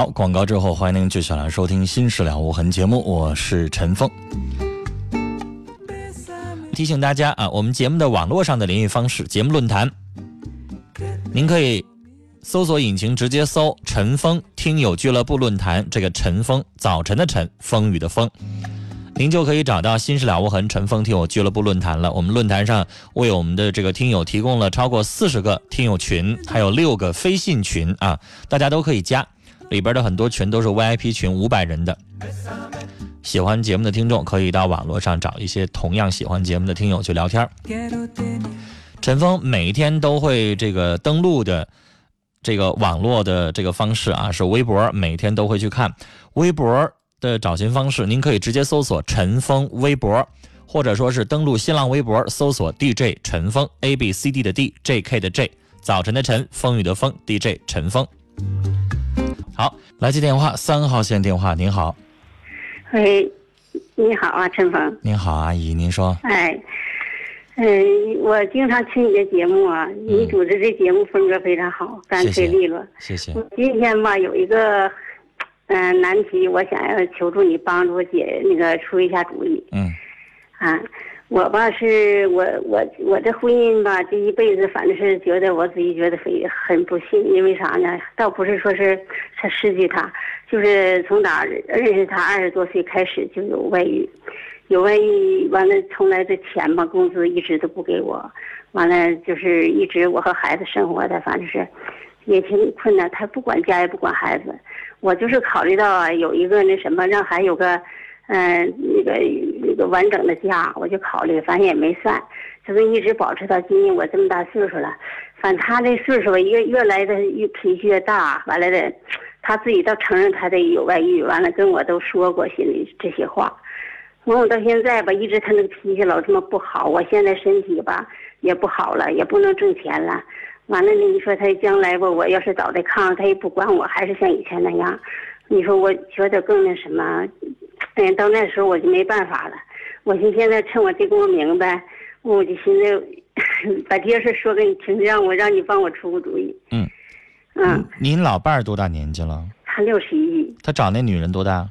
好，广告之后，欢迎您继续来收听《新事了无痕》节目，我是陈峰。提醒大家啊，我们节目的网络上的联系方式，节目论坛，您可以搜索引擎直接搜“陈峰听友俱乐部论坛”，这个“陈峰”早晨的晨，风雨的风，您就可以找到《新事了无痕》陈峰听友俱乐部论坛了。我们论坛上为我们的这个听友提供了超过四十个听友群，还有六个飞信群啊，大家都可以加。里边的很多群都是 VIP 群，五百人的。喜欢节目的听众可以到网络上找一些同样喜欢节目的听友去聊天。陈峰每天都会这个登录的这个网络的这个方式啊，是微博，每天都会去看微博的找寻方式。您可以直接搜索陈峰微博，或者说是登录新浪微博搜索 DJ 陈峰 A B C D 的 D，J.K 的 J，早晨的晨，风雨的风，DJ 陈峰。好，来接电话，三号线电话，您好。喂，你好啊，陈峰。您好，阿姨，您说。哎，嗯，我经常听你的节目啊，你主持这节目风格非常好，干脆利落。谢谢。今天吧，有一个嗯难题，我想要求助你帮助我解那个出一下主意。嗯。啊。我吧是我我我这婚姻吧这一辈子反正是觉得我自己觉得很很不幸，因为啥呢？倒不是说是他失去他，就是从哪认识他二十多岁开始就有外遇，有外遇完了从来这钱吧工资一直都不给我，完了就是一直我和孩子生活的反正是也挺困难，他不管家也不管孩子，我就是考虑到有一个那什么让孩子有个。嗯，那个那个完整的家，我就考虑，反正也没散，就是一直保持到今年我这么大岁数了。反正他这岁数吧，越越来的越脾气越大，完了的，他自己倒承认他得有外遇，完了跟我都说过心里这些话。完我到现在吧，一直他那个脾气老这么不好。我现在身体吧也不好了，也不能挣钱了。完了呢，你说他将来吧，我要是找的炕，他也不管我，还是像以前那样。你说我觉得更那什么。嗯，到那时候我就没办法了。我寻现在趁我这功夫明白，我就寻思 把这些事说给你听，让我让你帮我出个主意。嗯，嗯，您老伴儿多大年纪了？他六十一。他找那女人多大？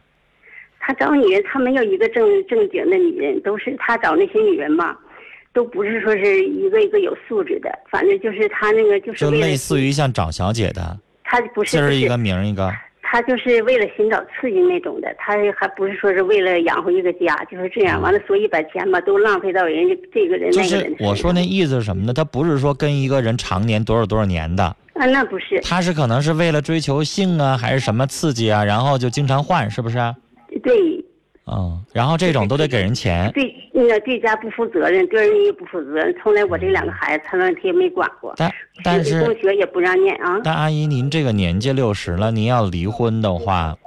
他找女人，他没有一个正正经的女人，都是他找那些女人吧，都不是说是一个一个有素质的，反正就是他那个就是就类似于像找小姐的，他不是不是一个明儿一个。他就是为了寻找刺激那种的，他还不是说是为了养活一个家，就是这样。完了，所以把钱吧都浪费到人家这个人就那个人是我说那意思是什么呢？他不是说跟一个人常年多少多少年的，啊，那不是他是可能是为了追求性啊，还是什么刺激啊，然后就经常换，是不是？对嗯，然后这种都得给人钱。对，那个对家不负责任，对人也不负责任。从来我这两个孩子，他那天没管过，但但是中学也不让念啊。但阿姨，您这个年纪六十了，您要离婚的话，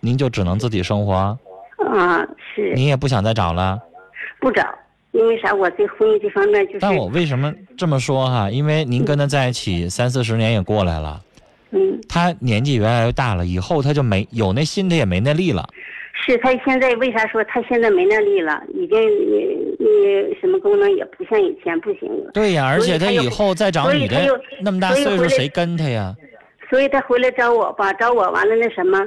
您就只能自己生活，啊，是您也不想再找了。不找，因为啥？我这婚姻这方面就是，但我为什么这么说哈？因为您跟他在一起三四十年也过来了，嗯，他年纪越来越大了，以后他就没有那心，他也没那力了。是他现在为啥说他现在没那力了？已经你你什么功能也不像以前不行了。对呀，而且他以后再找女的那么大岁数谁跟他呀？所以他回来找我吧，找我完了那什么，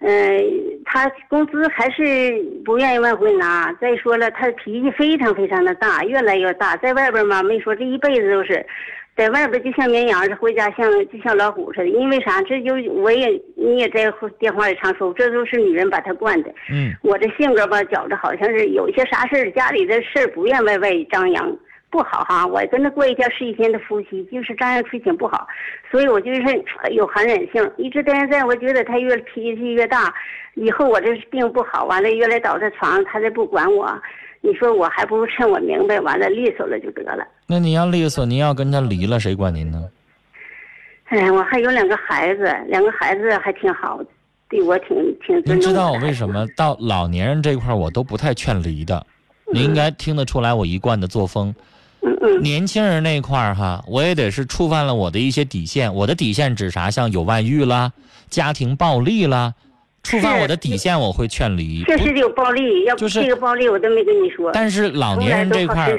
嗯、他工资还是不愿意往回拿。再说了，他脾气非常非常的大，越来越大。在外边嘛，没说这一辈子都是，在外边就像绵羊似的，回家像就像老虎似的。因为啥？这就我也你也在电话里常说，这都是女人把他惯的。嗯，我这性格吧，觉着好像是有一些啥事儿，家里的事儿不愿外外张扬，不好哈。我跟他过一天是一天的夫妻，就是张扬事情不好，所以我就是呃有含忍性。一直到现在，我觉得他越脾气越大，以后我这病不好，完了越来倒在床上，他再不管我，你说我还不如趁我明白，完了利索了就得了。那你要利索，您要跟他离了，谁管您呢？哎，我还有两个孩子，两个孩子还挺好，对我挺挺。您知道我为什么到老年人这块儿我都不太劝离的？您应该听得出来我一贯的作风。嗯嗯年轻人那块儿哈，我也得是触犯了我的一些底线。我的底线指啥？像有外遇啦、家庭暴力啦，触犯我的底线我会劝离。确实有暴力，要不就是这个暴力我都没跟你说。但是老年人这块。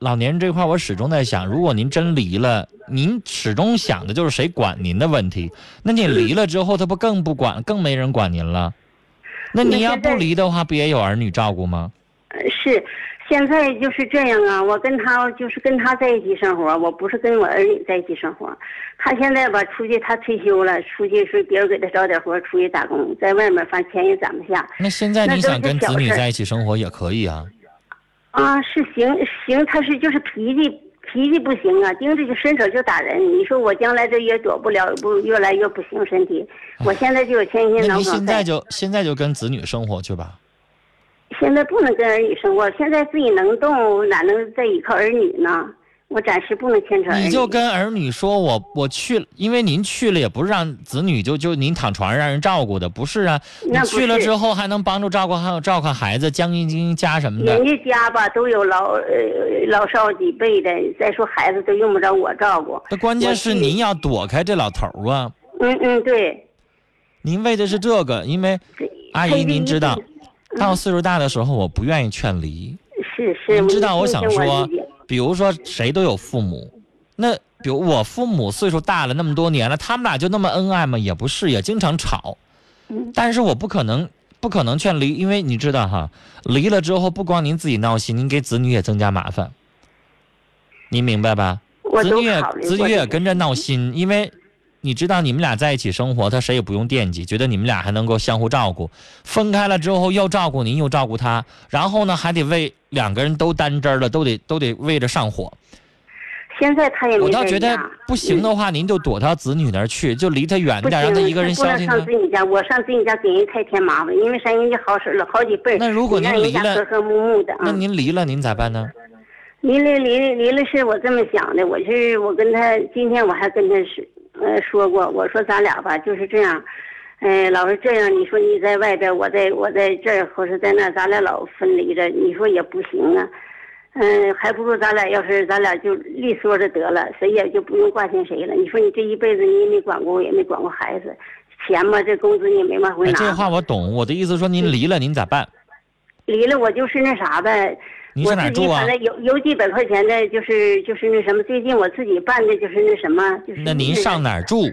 老年人这块，我始终在想，如果您真离了，您始终想的就是谁管您的问题。那你离了之后，他不更不管，更没人管您了？那你要不离的话，不也有儿女照顾吗？呃是，现在就是这样啊。我跟他就是跟他在一起生活，我不是跟我儿女在一起生活。他现在吧，出去他退休了，出去说别人给他找点活，出去打工，在外面反正钱也攒不下。那现在你想跟子女在一起生活也可以啊。啊，是行行，他是就是脾气脾气不行啊，盯着就伸手就打人。你说我将来这也躲不了，不越来越不行身体。我现在就有前那现在就现在就跟子女生活去吧。现在不能跟儿女生活，现在自己能动，哪能再依靠儿女呢？我暂时不能牵扯。你就跟儿女说，我我去了，因为您去了也不是让子女就就您躺床上让人照顾的，不是啊。去了之后还能帮助照顾，还有照看孩子、将一经家什么的人。家家吧都有老呃老少几辈的，再说孩子都用不着我照顾。那关键是您要躲开这老头啊。嗯嗯，对。您为的是这个，因为阿姨您知道，到岁数大的时候，我不愿意劝离。是是，您知道，我想说，比如说谁都有父母，那比如我父母岁数大了那么多年了，他们俩就那么恩爱吗？也不是，也经常吵。嗯但是我不可能不可能劝离，因为你知道哈，离了之后不光您自己闹心，您给子女也增加麻烦。您明白吧？子女也子女也跟着闹心，因为你知道你们俩在一起生活，他谁也不用惦记，觉得你们俩还能够相互照顾。分开了之后又照顾您又照顾他，然后呢还得为两个人都担真儿了，都得都得为着上火。现在他也没我倒觉得不行的话，您就躲他子女那儿去，就离他远不点，让他一个人消停啊上自。己家，我上自己家给人太添麻烦，因为啥人家好使了好几辈儿那如果您离了和和睦睦的啊。那您离了，您咋办呢？离了离了离了是我这么想的，我是我跟他今天我还跟他是呃说过，我说咱俩吧就是这样，呃老是这样，你说你在外边，我在我在这儿或是在那，咱俩老分离着，你说也不行啊。嗯，还不如咱俩要是咱俩就利索着得了，谁也就不用挂心谁了。你说你这一辈子你也没管过我，也没管过孩子，钱嘛这工资你也没往回哎，拿。这话我懂。我的意思说，您离了，您咋办？离了我就是那啥呗，您我自己上哪住啊反？正有有几百块钱的，就是就是那什么，最近我自己办的就是那什么，就是那您上哪儿住？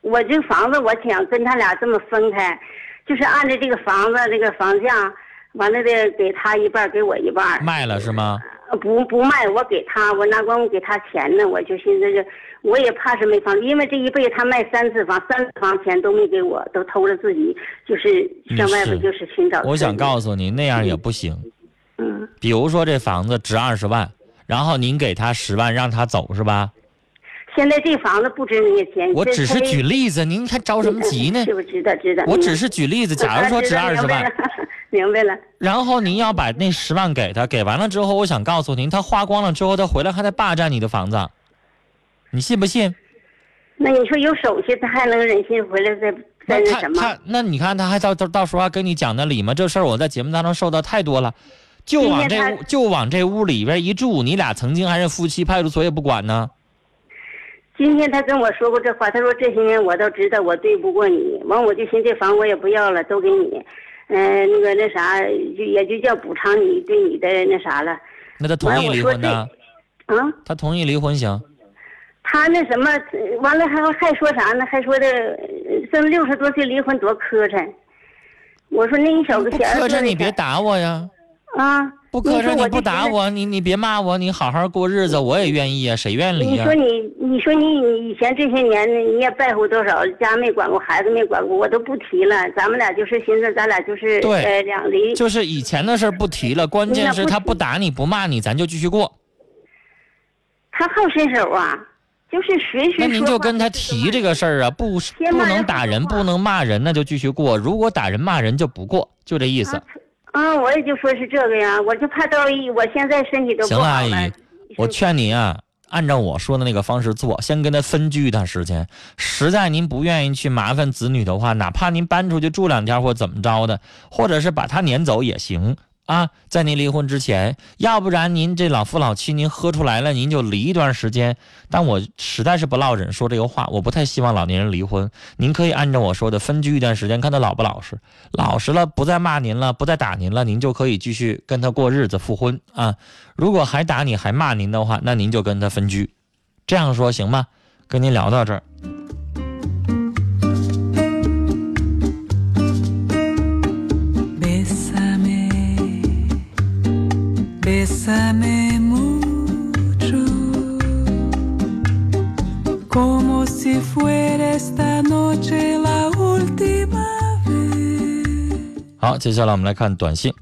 我这房子我想跟他俩这么分开，就是按照这个房子这个房价，完了的给他一半，给我一半。卖了是吗？呃不不卖，我给他，我哪管我给他钱呢？我就寻思着，我也怕是没房，因为这一辈子他卖三次房，三次房钱都没给我，都偷着自己，就是向外边就是寻找。我想告诉你，那样也不行。嗯，比如说这房子值二十万，然后您给他十万让他走是吧？现在这房子不值那些钱。我只是举例子，您还着什么急呢是？不知道知道？我只是举例子，假如说值啊二十万，，明白了。然后您要把那十万给他，给完了之后，我想告诉您，他花光了之后，他回来还得霸占你的房子，你信不信？那你说有手续，他还能忍心回来再再那那什么？他他那你看他还到到到时候还跟你讲那理吗？这事儿我在节目当中受到太多了，就往这屋就往这屋里边一住，你俩曾经还是夫妻，派出所也不管呢。今天他跟我说过这话，他说这些年我都知道我对不过你，完我就寻思这房我也不要了，都给你，嗯、那个那啥，就也就叫补偿你对你的那啥了。那他同意离婚呢？啊，他同意离婚行？他那什么，呃完了还还说啥呢？还说的呃这六十多岁离婚多磕碜。我说那你小子不小磕碜，你别打我呀！啊，不磕碜，你不打我，你你别骂我，你好好过日子，我也愿意啊，谁愿意离呀你说？你，你说你你以前这些年你也在乎多少，家没管过，孩子没管过，我都不提了。咱们俩就是寻思，咱俩就是对呃两离。就是以前的事儿不提了，关键是他不打你不骂你，咱就继续过。他好伸手啊，就是随时那您就跟他提这个事儿啊，不不能打人，不能骂人，那就继续过。如果打人骂人就不过，就这意思。啊啊，我也就说是这个呀，我就怕到一，我现在身体都不行了，阿姨，我劝您啊，按照我说的那个方式做，先跟他分居一段时间。实在您不愿意去麻烦子女的话，哪怕您搬出去住两天或怎么着的，或者是把他撵走也行啊。在您离婚之前，要不然您这老夫老妻您喝出来了，您就离一段时间。但我实在是不落忍说这个话，我不太希望老年人离婚。您可以按照我说的分居一段时间，看他老不老实。老实了，不再骂您了，不再打您了，您就可以继续跟他过日子复婚啊。如果还打你还骂您的话，那您就跟他分居。这样说行吗？跟您聊到这儿。接下来我们来看短信。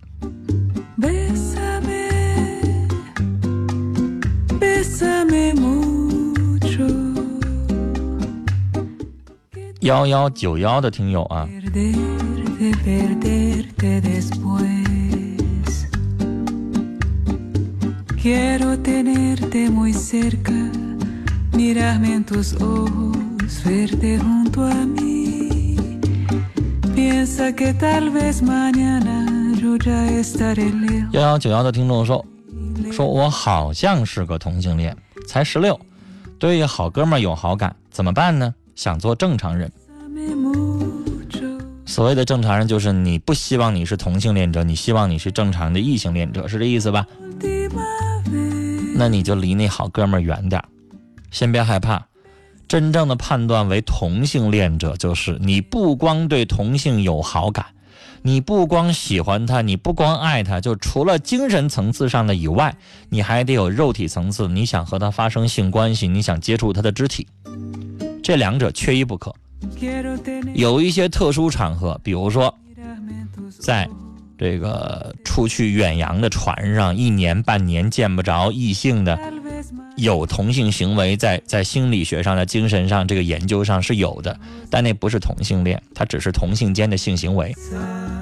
幺幺九幺的听友啊，幺幺九幺的听众说，说我好像是个同性恋，才十六，对好哥们儿有好感，怎么办呢？想做正常人。所谓的正常人，就是你不希望你是同性恋者，你希望你是正常的异性恋者，是这意思吧？那你就离那好哥们儿远点儿，先别害怕。真正的判断为同性恋者，就是你不光对同性有好感，你不光喜欢他，你不光爱他，就除了精神层次上的以外，你还得有肉体层次，你想和他发生性关系，你想接触他的肢体，这两者缺一不可。有一些特殊场合，比如说在这个出去远洋的船上，一年半年见不着异性的，有同性行为在，在心理学上、在精神上这个研究上是有的，但那不是同性恋，它只是同性间的性行为。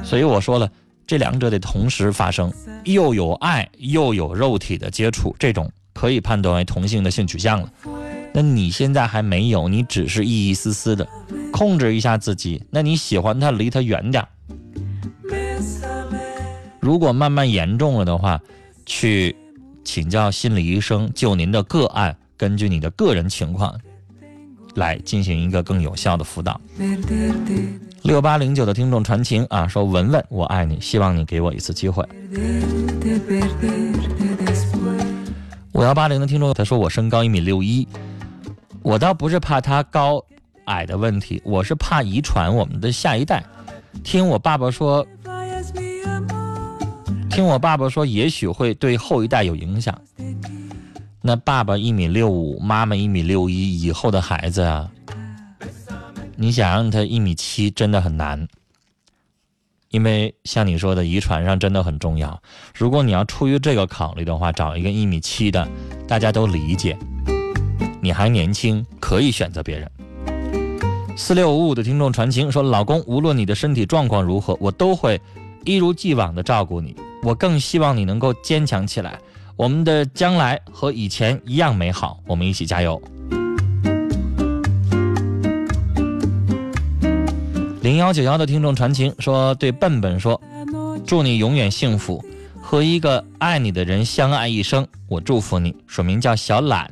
所以我说了，这两者得同时发生，又有爱又有肉体的接触，这种可以判断为同性的性取向了。那你现在还没有，你只是一一丝丝的控制一下自己。那你喜欢他，离他远点。如果慢慢严重了的话，去请教心理医生，就您的个案，根据你的个人情况来进行一个更有效的辅导。六八零九的听众传情啊，说文文，我爱你，希望你给我一次机会。五幺八零的听众他说我身高一米六一，我倒不是怕他高矮的问题，我是怕遗传我们的下一代。听我爸爸说，听我爸爸说，也许会对后一代有影响。那爸爸一米六五，妈妈一米六一，以后的孩子啊，你想让他一米七，真的很难。因为像你说的，遗传上真的很重要。如果你要出于这个考虑的话，找一个一米七的，大家都理解。你还年轻，可以选择别人。四六五五的听众传情说：“老公，无论你的身体状况如何，我都会一如既往的照顾你。我更希望你能够坚强起来。我们的将来和以前一样美好，我们一起加油。”零幺九幺的听众传情说：“对笨笨说，祝你永远幸福，和一个爱你的人相爱一生。我祝福你。”署名叫小懒。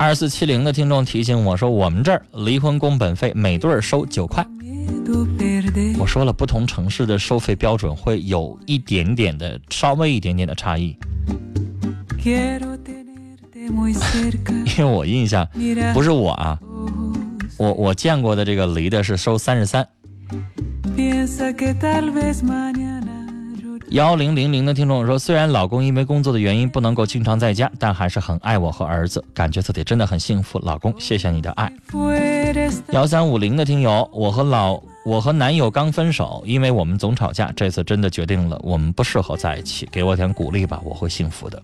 二四七零的听众提醒我说：“我们这儿离婚工本费每对儿收九块。”我说了，不同城市的收费标准会有一点点的、稍微一点点的差异。因为我印象不是我啊，我我见过的这个离的是收三十三。幺零零零的听众说，虽然老公因为工作的原因不能够经常在家，但还是很爱我和儿子，感觉自己真的很幸福。老公，谢谢你的爱。幺三五零的听友，我和老我和男友刚分手，因为我们总吵架，这次真的决定了我们不适合在一起，给我点鼓励吧，我会幸福的。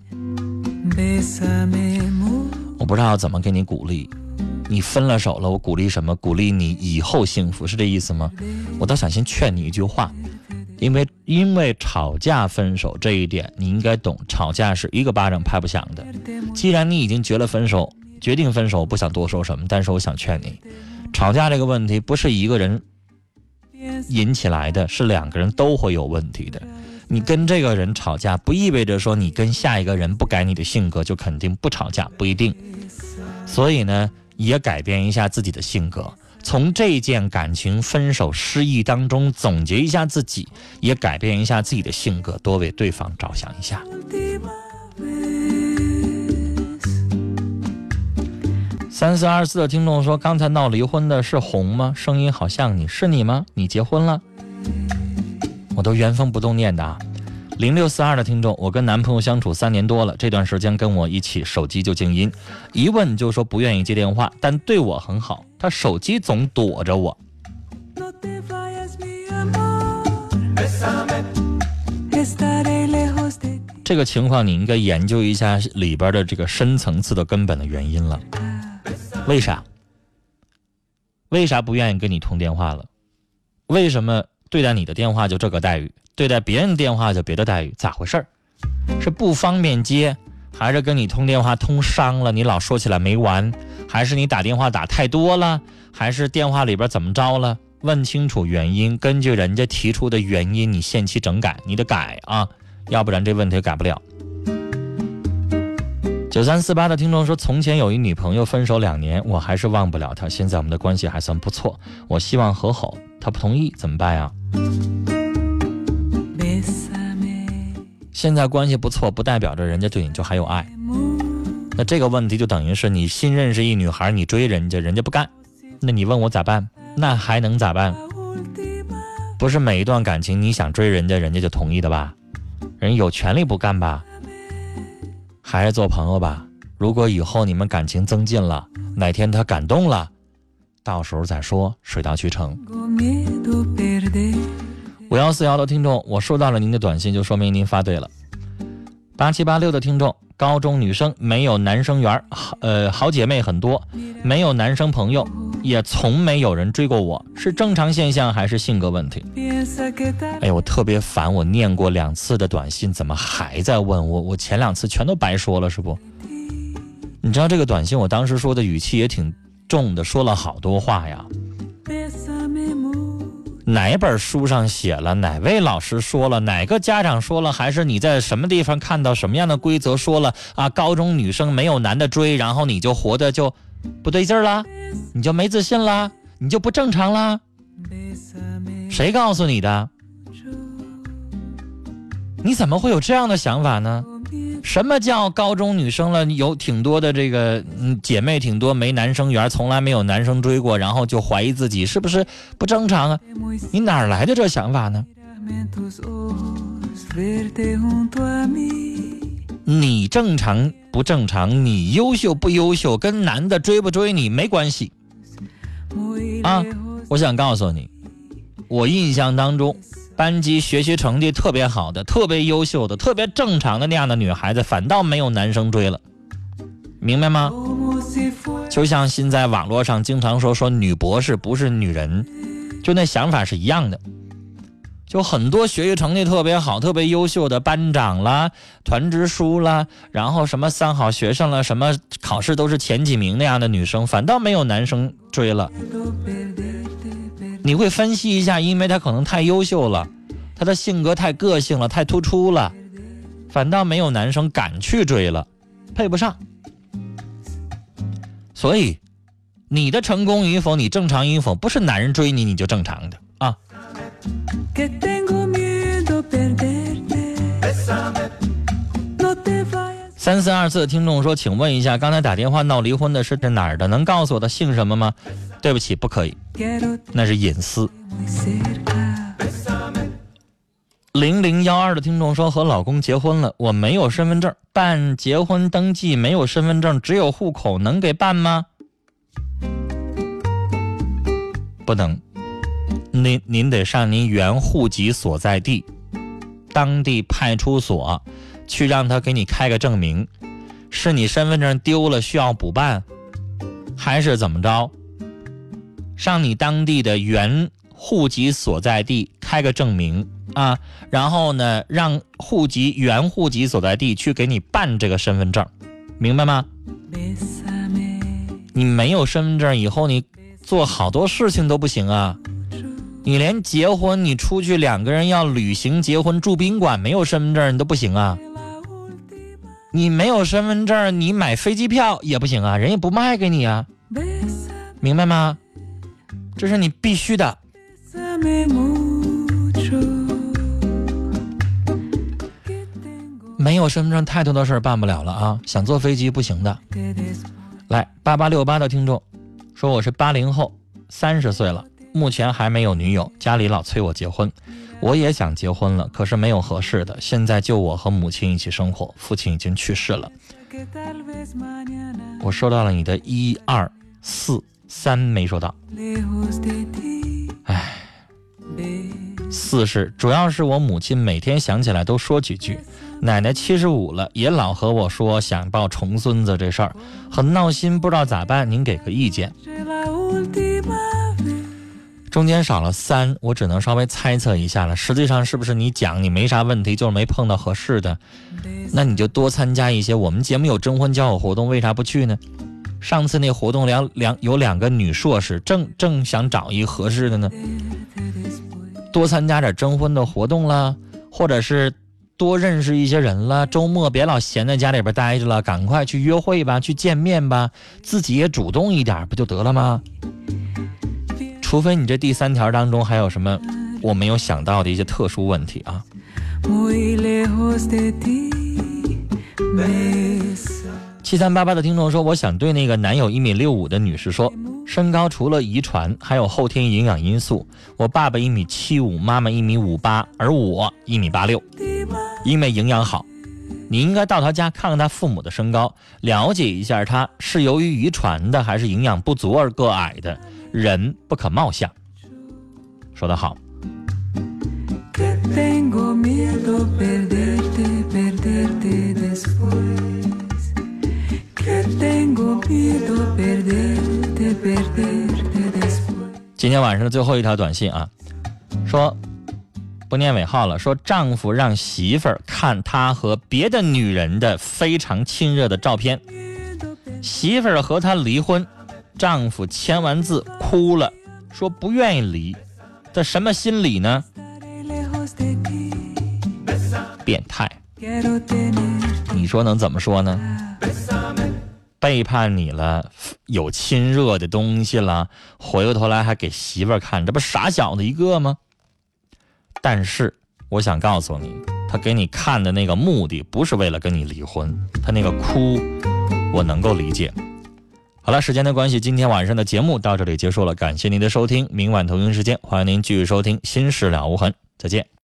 我不知道怎么给你鼓励。你分了手了，我鼓励什么？鼓励你以后幸福，是这意思吗？我倒想先劝你一句话，因为因为吵架分手这一点，你应该懂，吵架是一个巴掌拍不响的。既然你已经决了分手，决定分手，不想多说什么，但是我想劝你，吵架这个问题不是一个人引起来的，是两个人都会有问题的。你跟这个人吵架，不意味着说你跟下一个人不改你的性格就肯定不吵架，不一定。所以呢，也改变一下自己的性格，从这件感情分手失意当中总结一下自己，也改变一下自己的性格，多为对方着想一下。三四二四的听众说，刚才闹离婚的是红吗？声音好像你是你吗？你结婚了？我都原封不动念的啊。零六四二的听众，我跟男朋友相处三年多了，这段时间跟我一起手机就静音，一问就说不愿意接电话，但对我很好，他手机总躲着我。这个情况你应该研究一下里边的这个深层次的根本的原因了。为啥？为啥不愿意跟你通电话了？为什么对待你的电话就这个待遇，对待别人的电话就别的待遇？咋回事儿？是不方便接，还是跟你通电话通伤了？你老说起来没完，还是你打电话打太多了，还是电话里边怎么着了？问清楚原因，根据人家提出的原因，你限期整改，你得改啊，要不然这问题改不了。九三四八的听众说，从前有一女朋友，分手两年，我还是忘不了她。现在我们的关系还算不错，我希望和好，她不同意，怎么办呀？现在关系不错，不代表着人家对你就还有爱。那这个问题就等于是你新认识一女孩，你追人家，人家不干，那你问我咋办？那还能咋办？不是每一段感情你想追人家，人家就同意的吧？人有权利不干吧？还是做朋友吧。如果以后你们感情增进了，哪天他感动了，到时候再说，水到渠成。五幺四幺的听众，我收到了您的短信，就说明您发对了。八七八六的听众，高中女生没有男生缘，呃，好姐妹很多，没有男生朋友，也从没有人追过我，是正常现象还是性格问题？哎呀，我特别烦，我念过两次的短信，怎么还在问我？我前两次全都白说了，是不？你知道这个短信我当时说的语气也挺重的，说了好多话呀。哪本书上写了？哪位老师说了？哪个家长说了？还是你在什么地方看到什么样的规则说了啊？高中女生没有男的追，然后你就活得就不对劲儿啦，你就没自信啦，你就不正常啦？谁告诉你的？你怎么会有这样的想法呢？什么叫高中女生了？有挺多的这个嗯姐妹挺多没男生缘，从来没有男生追过，然后就怀疑自己是不是不正常啊？你哪来的这想法呢？你正常不正常？你优秀不优秀？跟男的追不追你没关系啊！我想告诉你，我印象当中，班级学习成绩特别好的、特别优秀的、特别正常的那样的女孩子，反倒没有男生追了，明白吗？就像现在网络上经常说说女博士不是女人，就那想法是一样的。就很多学习成绩特别好、特别优秀的班长啦、团支书啦，然后什么三好学生了，什么考试都是前几名那样的女生，反倒没有男生追了。你会分析一下，因为他可能太优秀了，他的性格太个性了，太突出了，反倒没有男生敢去追了，配不上。所以，你的成功与否，你正常与否，不是男人追你你就正常的啊。三四二四的听众说，请问一下，刚才打电话闹离婚的是这哪儿的？能告诉我他姓什么吗？对不起，不可以，那是隐私。零零幺二的听众说和老公结婚了，我没有身份证，办结婚登记没有身份证，只有户口，能给办吗？不能，您您得上您原户籍所在地，当地派出所去让他给你开个证明，是你身份证丢了需要补办，还是怎么着？上你当地的原户籍所在地开个证明啊，然后呢，让户籍原户籍所在地去给你办这个身份证，明白吗？你没有身份证以后，你做好多事情都不行啊。你连结婚，你出去两个人要旅行结婚住宾馆，没有身份证你都不行啊。你没有身份证，你买飞机票也不行啊，人也不卖给你啊，明白吗？这是你必须的。没有身份证，太多的事儿办不了了啊！想坐飞机不行的。来，八八六八的听众说我是八零后，三十岁了，目前还没有女友，家里老催我结婚，我也想结婚了，可是没有合适的。现在就我和母亲一起生活，父亲已经去世了。我收到了你的一二四三没收到.唉，四是主要是我母亲每天想起来都说几句。奶奶七十五了，也老和我说想抱重孙子这事儿，很闹心，不知道咋办，您给个意见。中间少了三，我只能稍微猜测一下了。实际上是不是你讲你没啥问题，就是没碰到合适的？那你就多参加一些我们节目有征婚交友活动，为啥不去呢？上次那活动两两有两个女硕士，正正想找一合适的呢，多参加点征婚的活动啦，或者是多认识一些人啦。周末别老闲在家里边待着了，赶快去约会吧，去见面吧，自己也主动一点，不就得了吗？除非你这第三条当中还有什么我没有想到的一些特殊问题啊。七三八八的听众说，我想对那个男友一米六五的女士说，身高除了遗传，还有后天营养因素。我爸爸一米七五，妈妈一米五八，而我一米八六，因为营养好。你应该到他家看看他父母的身高，了解一下他是由于遗传的还是营养不足而个矮的。人不可貌相。说得好，今天晚上的最后一条短信啊，说不念尾号了，说丈夫让媳妇儿看他和别的女人的非常亲热的照片，媳妇儿和他离婚，丈夫签完字哭了，说不愿意离，这什么心理呢.变态，你说能怎么说呢？背叛你了，有亲热的东西了，回过头来还给媳妇看，这不傻小子一个吗？但是我想告诉你，他给你看的那个目的不是为了跟你离婚，他那个哭，我能够理解。好了，时间的关系，今天晚上的节目到这里结束了，感谢您的收听，明晚同一时间欢迎您继续收听《心事了无痕》，再见。